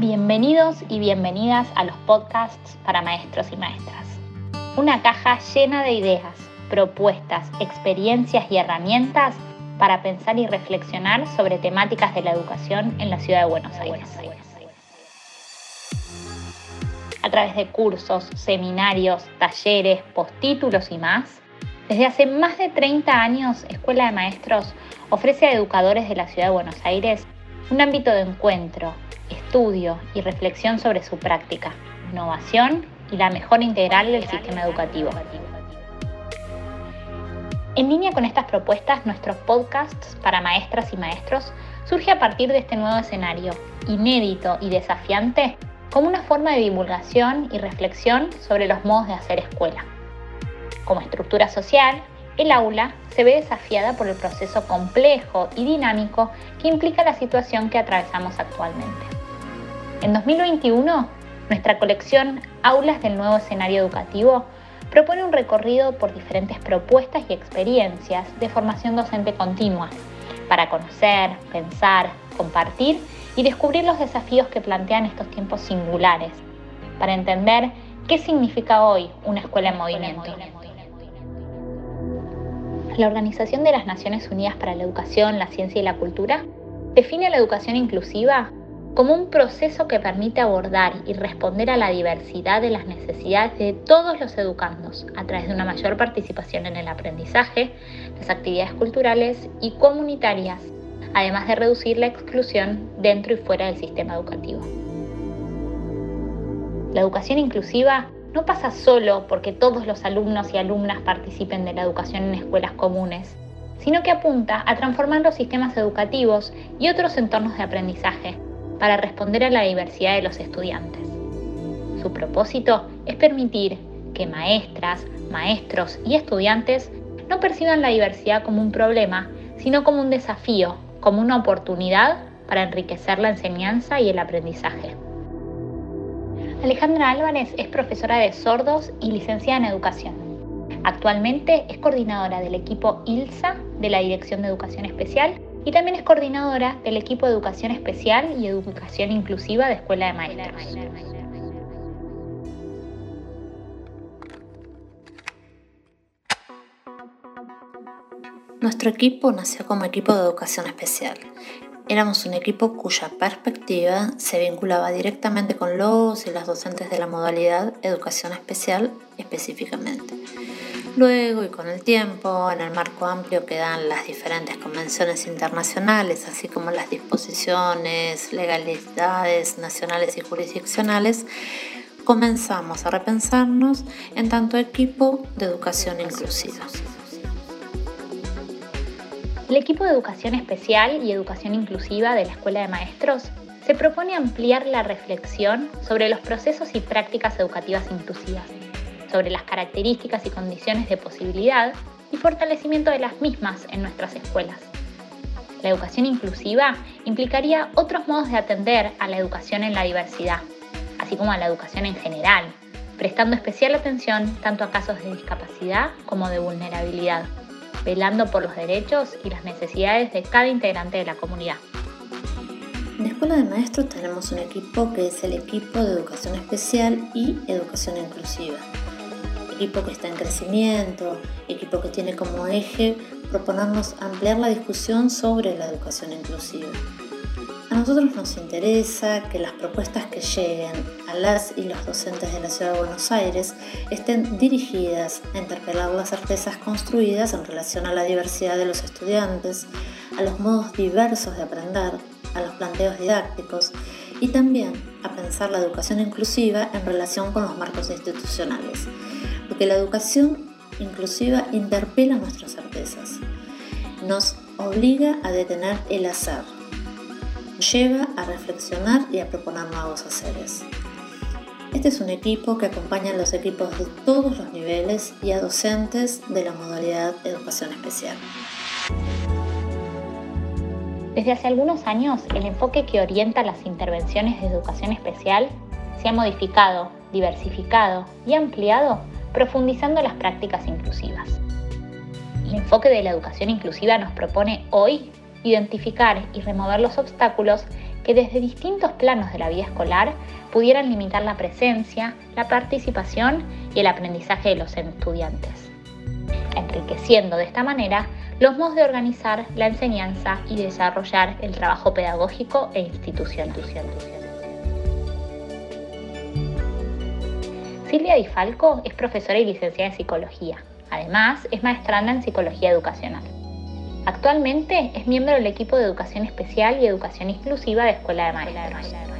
Bienvenidos y bienvenidas a los podcasts para maestros y maestras. Una caja llena de ideas, propuestas, experiencias y herramientas para pensar y reflexionar sobre temáticas de la educación en la ciudad de Buenos Aires. A través de cursos, seminarios, talleres, postítulos y más, desde hace más de 30 años Escuela de Maestros ofrece a educadores de la ciudad de Buenos Aires un ámbito de encuentro, estudio y reflexión sobre su práctica, innovación y la mejora integral del sistema educativo. En línea con estas propuestas, nuestros podcasts para maestras y maestros surge a partir de este nuevo escenario, inédito y desafiante, como una forma de divulgación y reflexión sobre los modos de hacer escuela. Como estructura social, el aula se ve desafiada por el proceso complejo y dinámico que implica la situación que atravesamos actualmente. En 2021, nuestra colección Aulas del Nuevo Escenario Educativo propone un recorrido por diferentes propuestas y experiencias de formación docente continua para conocer, pensar, compartir y descubrir los desafíos que plantean estos tiempos singulares, para entender qué significa hoy una escuela en movimiento. La Organización de las Naciones Unidas para la Educación, la Ciencia y la Cultura define la educación inclusiva como un proceso que permite abordar y responder a la diversidad de las necesidades de todos los educandos a través de una mayor participación en el aprendizaje, las actividades culturales y comunitarias, además de reducir la exclusión dentro y fuera del sistema educativo. La educación inclusiva no pasa solo porque todos los alumnos y alumnas participen de la educación en escuelas comunes, sino que apunta a transformar los sistemas educativos y otros entornos de aprendizaje para responder a la diversidad de los estudiantes. Su propósito es permitir que maestras, maestros y estudiantes no perciban la diversidad como un problema, sino como un desafío, como una oportunidad para enriquecer la enseñanza y el aprendizaje. Alejandra Álvarez es profesora de sordos y licenciada en educación. Actualmente es coordinadora del equipo ILSA de la Dirección de Educación Especial y también es coordinadora del equipo de Educación Especial y Educación Inclusiva de Escuela de Maestros. Nuestro equipo nació como equipo de educación especial. Éramos un equipo cuya perspectiva se vinculaba directamente con los y las docentes de la modalidad educación especial específicamente. Luego y con el tiempo, en el marco amplio que dan las diferentes convenciones internacionales, así como las disposiciones, legalidades nacionales y jurisdiccionales, comenzamos a repensarnos en tanto equipo de educación inclusiva. El equipo de educación especial y educación inclusiva de la Escuela de Maestros se propone ampliar la reflexión sobre los procesos y prácticas educativas inclusivas sobre las características y condiciones de posibilidad y fortalecimiento de las mismas en nuestras escuelas. La educación inclusiva implicaría otros modos de atender a la educación en la diversidad, así como a la educación en general, prestando especial atención tanto a casos de discapacidad como de vulnerabilidad, velando por los derechos y las necesidades de cada integrante de la comunidad. En la Escuela de Maestros tenemos un equipo que es el equipo de educación especial y educación inclusiva equipo que está en crecimiento, equipo que tiene como eje proponernos ampliar la discusión sobre la educación inclusiva. A nosotros nos interesa que las propuestas que lleguen a las y los docentes de la Ciudad de Buenos Aires estén dirigidas a interpelar las certezas construidas en relación a la diversidad de los estudiantes, a los modos diversos de aprender, a los planteos didácticos y también a pensar la educación inclusiva en relación con los marcos institucionales porque la educación inclusiva interpela nuestras certezas, nos obliga a detener el azar, nos lleva a reflexionar y a proponer nuevos haceres. Este es un equipo que acompaña a los equipos de todos los niveles y a docentes de la modalidad educación especial. Desde hace algunos años, el enfoque que orienta las intervenciones de educación especial se ha modificado, diversificado y ampliado profundizando las prácticas inclusivas. El enfoque de la educación inclusiva nos propone hoy identificar y remover los obstáculos que desde distintos planos de la vida escolar pudieran limitar la presencia, la participación y el aprendizaje de los estudiantes, enriqueciendo de esta manera los modos de organizar la enseñanza y desarrollar el trabajo pedagógico e institucional. Silvia Di Falco es profesora y licenciada en psicología. Además, es maestranda en psicología educacional. Actualmente es miembro del equipo de educación especial y educación inclusiva de Escuela de Maestros.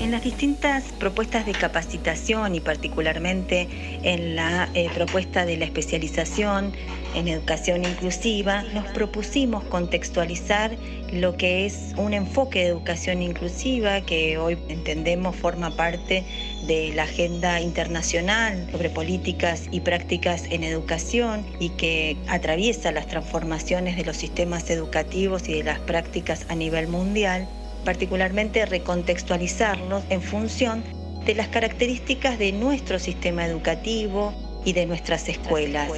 En las distintas propuestas de capacitación y particularmente en la eh, propuesta de la especialización en educación inclusiva, nos propusimos contextualizar lo que es un enfoque de educación inclusiva que hoy entendemos forma parte de la agenda internacional sobre políticas y prácticas en educación y que atraviesa las transformaciones de los sistemas educativos y de las prácticas a nivel mundial particularmente recontextualizarlos en función de las características de nuestro sistema educativo y de nuestras escuelas.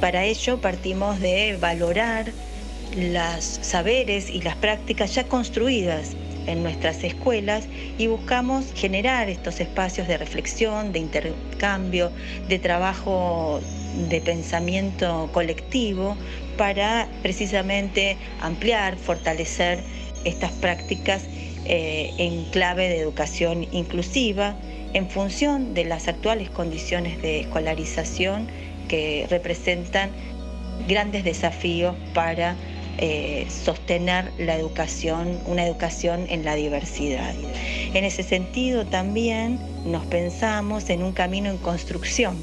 Para ello partimos de valorar los saberes y las prácticas ya construidas en nuestras escuelas y buscamos generar estos espacios de reflexión, de intercambio, de trabajo de pensamiento colectivo para precisamente ampliar, fortalecer estas prácticas eh, en clave de educación inclusiva en función de las actuales condiciones de escolarización que representan grandes desafíos para eh, sostener la educación, una educación en la diversidad. En ese sentido también nos pensamos en un camino en construcción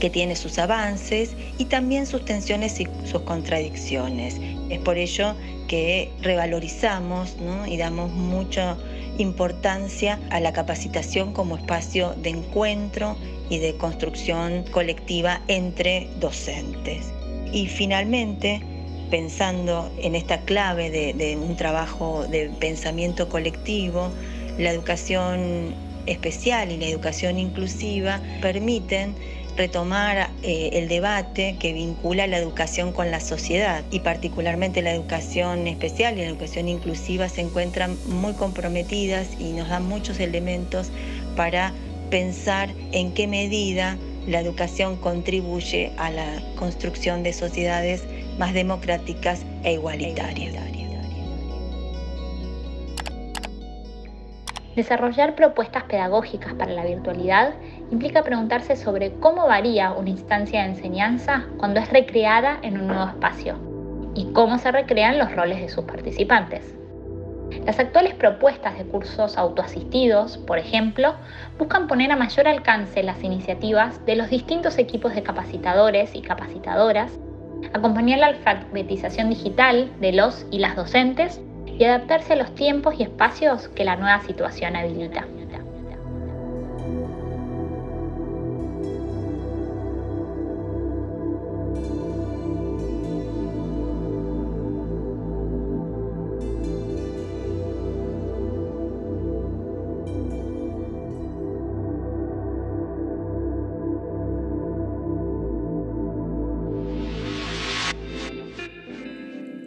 que tiene sus avances y también sus tensiones y sus contradicciones. Es por ello que revalorizamos y damos mucha importancia a la capacitación como espacio de encuentro y de construcción colectiva entre docentes. Y finalmente, pensando en esta clave de, de un trabajo de pensamiento colectivo, la educación especial y la educación inclusiva permiten retomar eh, el debate que vincula la educación con la sociedad y particularmente la educación especial y la educación inclusiva se encuentran muy comprometidas y nos dan muchos elementos para pensar en qué medida la educación contribuye a la construcción de sociedades más democráticas e igualitarias. Desarrollar propuestas pedagógicas para la virtualidad implica preguntarse sobre cómo varía una instancia de enseñanza cuando es recreada en un nuevo espacio y cómo se recrean los roles de sus participantes. Las actuales propuestas de cursos autoasistidos, por ejemplo, buscan poner a mayor alcance las iniciativas de los distintos equipos de capacitadores y capacitadoras, acompañar la alfabetización digital de los y las docentes y adaptarse a los tiempos y espacios que la nueva situación habilita.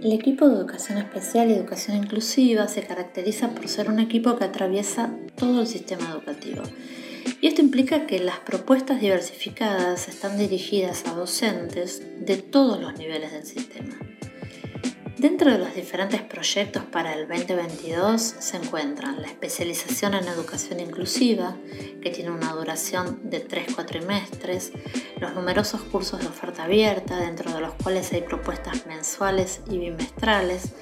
El equipo de educación especial y educación inclusiva se caracteriza por ser un equipo que atraviesa todo el sistema educativo. Y esto implica que las propuestas diversificadas están dirigidas a docentes de todos los niveles del sistema. Dentro de los diferentes proyectos para el 2022 se encuentran la especialización en educación inclusiva, que tiene una duración de 3 cuatrimestres, los numerosos cursos de oferta abierta, dentro de los cuales hay propuestas mensuales y bimestrales.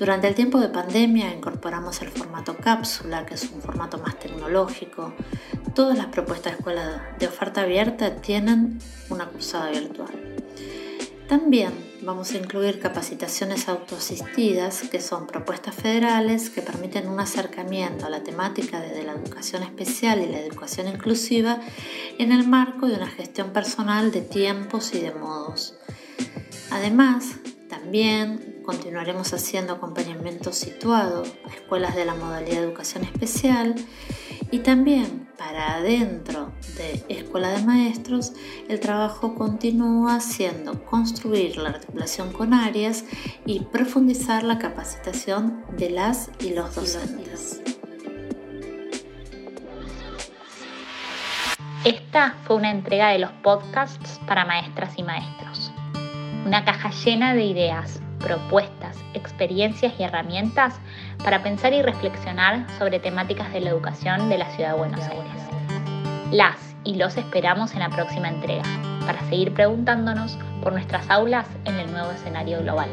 Durante el tiempo de pandemia incorporamos el formato cápsula, que es un formato más tecnológico. Todas las propuestas de escuela de oferta abierta tienen una cursada virtual. También vamos a incluir capacitaciones autoasistidas, que son propuestas federales que permiten un acercamiento a la temática de la educación especial y la educación inclusiva en el marco de una gestión personal de tiempos y de modos. Además, también continuaremos haciendo acompañamiento situado a escuelas de la modalidad de educación especial y también para adentro de Escuela de Maestros, el trabajo continúa siendo construir la articulación con áreas y profundizar la capacitación de las y los docentes. Esta fue una entrega de los podcasts para maestras y maestros. Una caja llena de ideas, propuestas, experiencias y herramientas para pensar y reflexionar sobre temáticas de la educación de la ciudad de Buenos Aires. Las y los esperamos en la próxima entrega para seguir preguntándonos por nuestras aulas en el nuevo escenario global.